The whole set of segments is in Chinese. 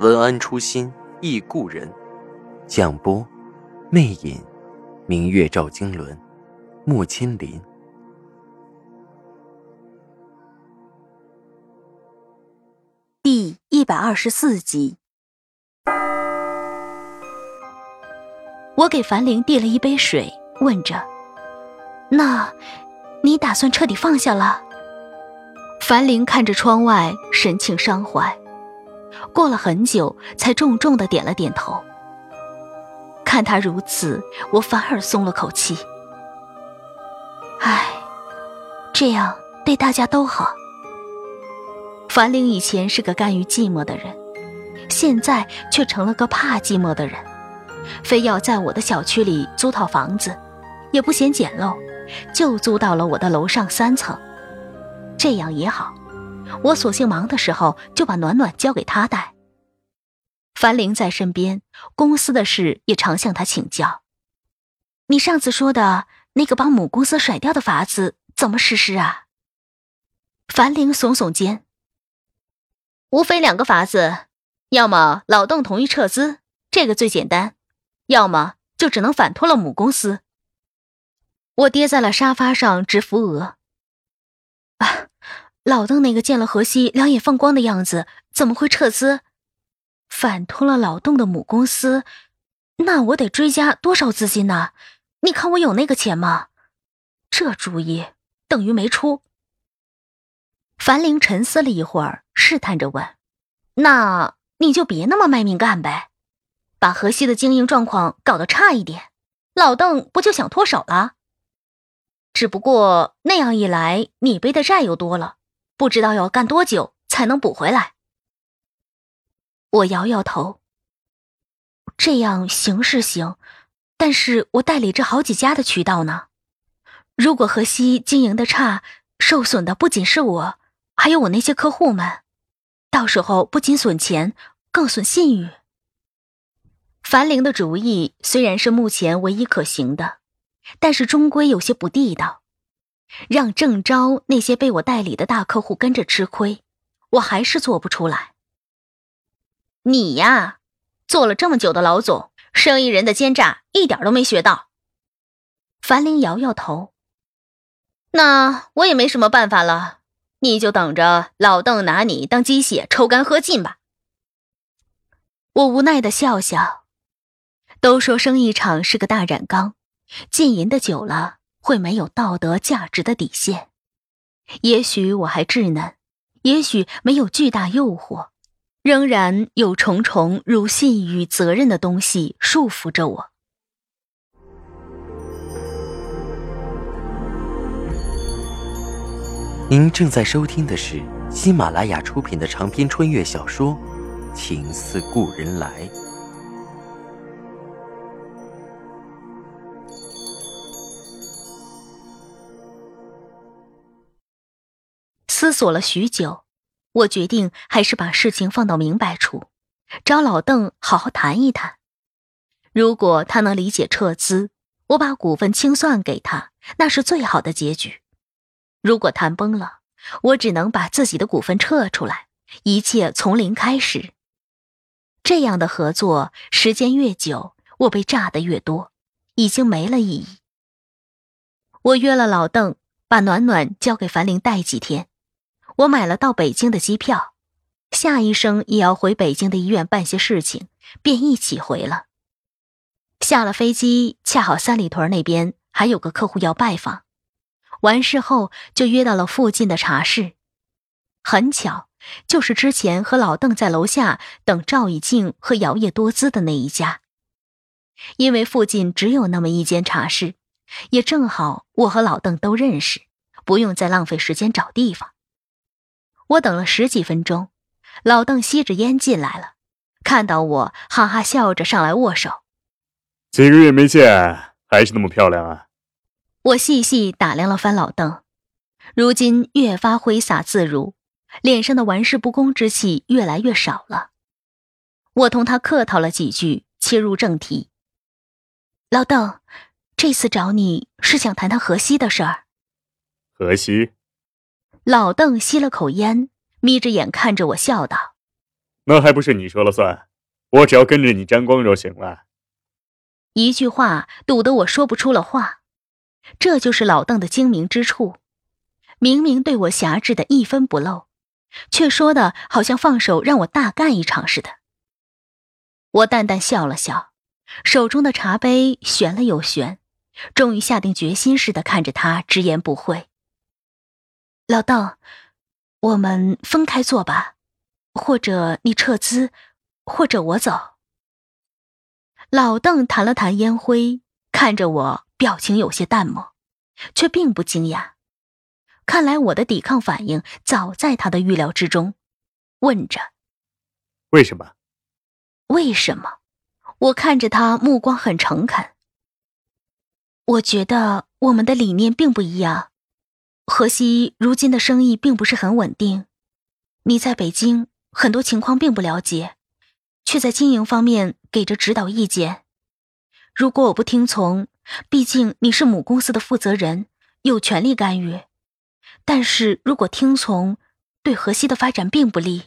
文安初心忆故人，蒋波，魅影，明月照经纶，木千林。第一百二十四集，我给樊玲递了一杯水，问着：“那，你打算彻底放下了？”樊玲看着窗外，神情伤怀。过了很久，才重重的点了点头。看他如此，我反而松了口气。唉，这样对大家都好。樊玲以前是个甘于寂寞的人，现在却成了个怕寂寞的人，非要在我的小区里租套房子，也不嫌简陋，就租到了我的楼上三层。这样也好。我索性忙的时候就把暖暖交给他带。樊玲在身边，公司的事也常向他请教。你上次说的那个把母公司甩掉的法子怎么实施啊？樊玲耸耸肩，无非两个法子，要么老邓同意撤资，这个最简单；要么就只能反托了母公司。我跌在了沙发上，直扶额。老邓那个见了荷西两眼放光的样子，怎么会撤资？反托了老邓的母公司，那我得追加多少资金呢？你看我有那个钱吗？这主意等于没出。樊玲沉思了一会儿，试探着问：“那你就别那么卖命干呗，把河西的经营状况搞得差一点，老邓不就想脱手了？只不过那样一来，你背的债又多了。”不知道要干多久才能补回来。我摇摇头。这样行是行，但是我代理着好几家的渠道呢。如果河西经营的差，受损的不仅是我，还有我那些客户们。到时候不仅损钱，更损信誉。樊玲的主意虽然是目前唯一可行的，但是终归有些不地道。让郑昭那些被我代理的大客户跟着吃亏，我还是做不出来。你呀，做了这么久的老总，生意人的奸诈一点都没学到。樊玲摇摇头。那我也没什么办法了，你就等着老邓拿你当鸡血抽干喝尽吧。我无奈的笑笑。都说生意场是个大染缸，浸淫的久了。会没有道德价值的底线，也许我还稚嫩，也许没有巨大诱惑，仍然有重重如信与、责任的东西束缚着我。您正在收听的是喜马拉雅出品的长篇穿越小说《情似故人来》。思索了许久，我决定还是把事情放到明白处，找老邓好好谈一谈。如果他能理解撤资，我把股份清算给他，那是最好的结局。如果谈崩了，我只能把自己的股份撤出来，一切从零开始。这样的合作时间越久，我被炸的越多，已经没了意义。我约了老邓，把暖暖交给樊玲带几天。我买了到北京的机票，夏医生也要回北京的医院办些事情，便一起回了。下了飞机，恰好三里屯那边还有个客户要拜访，完事后就约到了附近的茶室。很巧，就是之前和老邓在楼下等赵以静和姚叶多姿的那一家。因为附近只有那么一间茶室，也正好我和老邓都认识，不用再浪费时间找地方。我等了十几分钟，老邓吸着烟进来了，看到我，哈哈笑着上来握手。几个月没见，还是那么漂亮啊！我细细打量了番老邓，如今越发挥洒自如，脸上的玩世不恭之气越来越少了。我同他客套了几句，切入正题。老邓，这次找你是想谈谈河西的事儿。河西。老邓吸了口烟，眯着眼看着我，笑道：“那还不是你说了算？我只要跟着你沾光就行了。”一句话堵得我说不出了话。这就是老邓的精明之处，明明对我辖制的一分不漏，却说的好像放手让我大干一场似的。我淡淡笑了笑。手中的茶杯悬了又悬，终于下定决心似的看着他，直言不讳：“老邓，我们分开做吧，或者你撤资，或者我走。”老邓弹了弹烟灰，看着我，表情有些淡漠，却并不惊讶。看来我的抵抗反应早在他的预料之中，问着：“为什么？为什么？”我看着他，目光很诚恳。我觉得我们的理念并不一样。河西如今的生意并不是很稳定，你在北京很多情况并不了解，却在经营方面给着指导意见。如果我不听从，毕竟你是母公司的负责人，有权利干预；但是如果听从，对河西的发展并不利。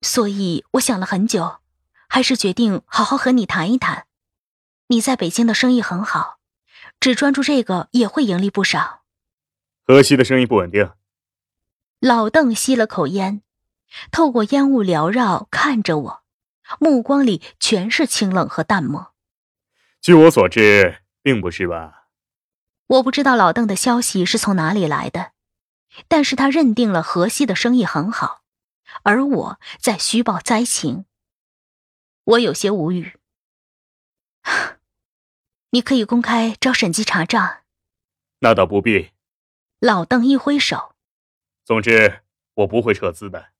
所以我想了很久。还是决定好好和你谈一谈。你在北京的生意很好，只专注这个也会盈利不少。河西的生意不稳定。老邓吸了口烟，透过烟雾缭绕看着我，目光里全是清冷和淡漠。据我所知，并不是吧？我不知道老邓的消息是从哪里来的，但是他认定了河西的生意很好，而我在虚报灾情。我有些无语。你可以公开招审计查账。那倒不必。老邓一挥手。总之，我不会撤资的。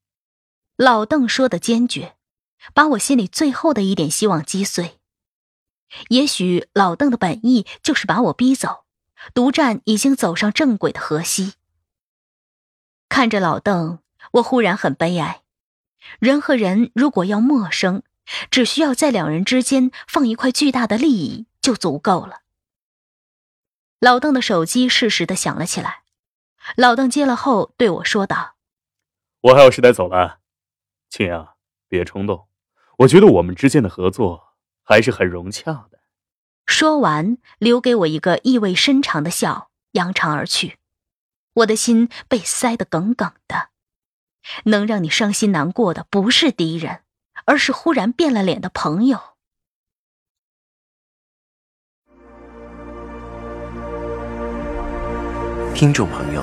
老邓说的坚决，把我心里最后的一点希望击碎。也许老邓的本意就是把我逼走，独占已经走上正轨的河西。看着老邓，我忽然很悲哀。人和人如果要陌生，只需要在两人之间放一块巨大的利益就足够了。老邓的手机适时的响了起来，老邓接了后对我说道：“我还有事得走了，青阳，别冲动，我觉得我们之间的合作还是很融洽的。”说完，留给我一个意味深长的笑，扬长而去。我的心被塞得梗梗的，能让你伤心难过的不是敌人。而是忽然变了脸的朋友。听众朋友，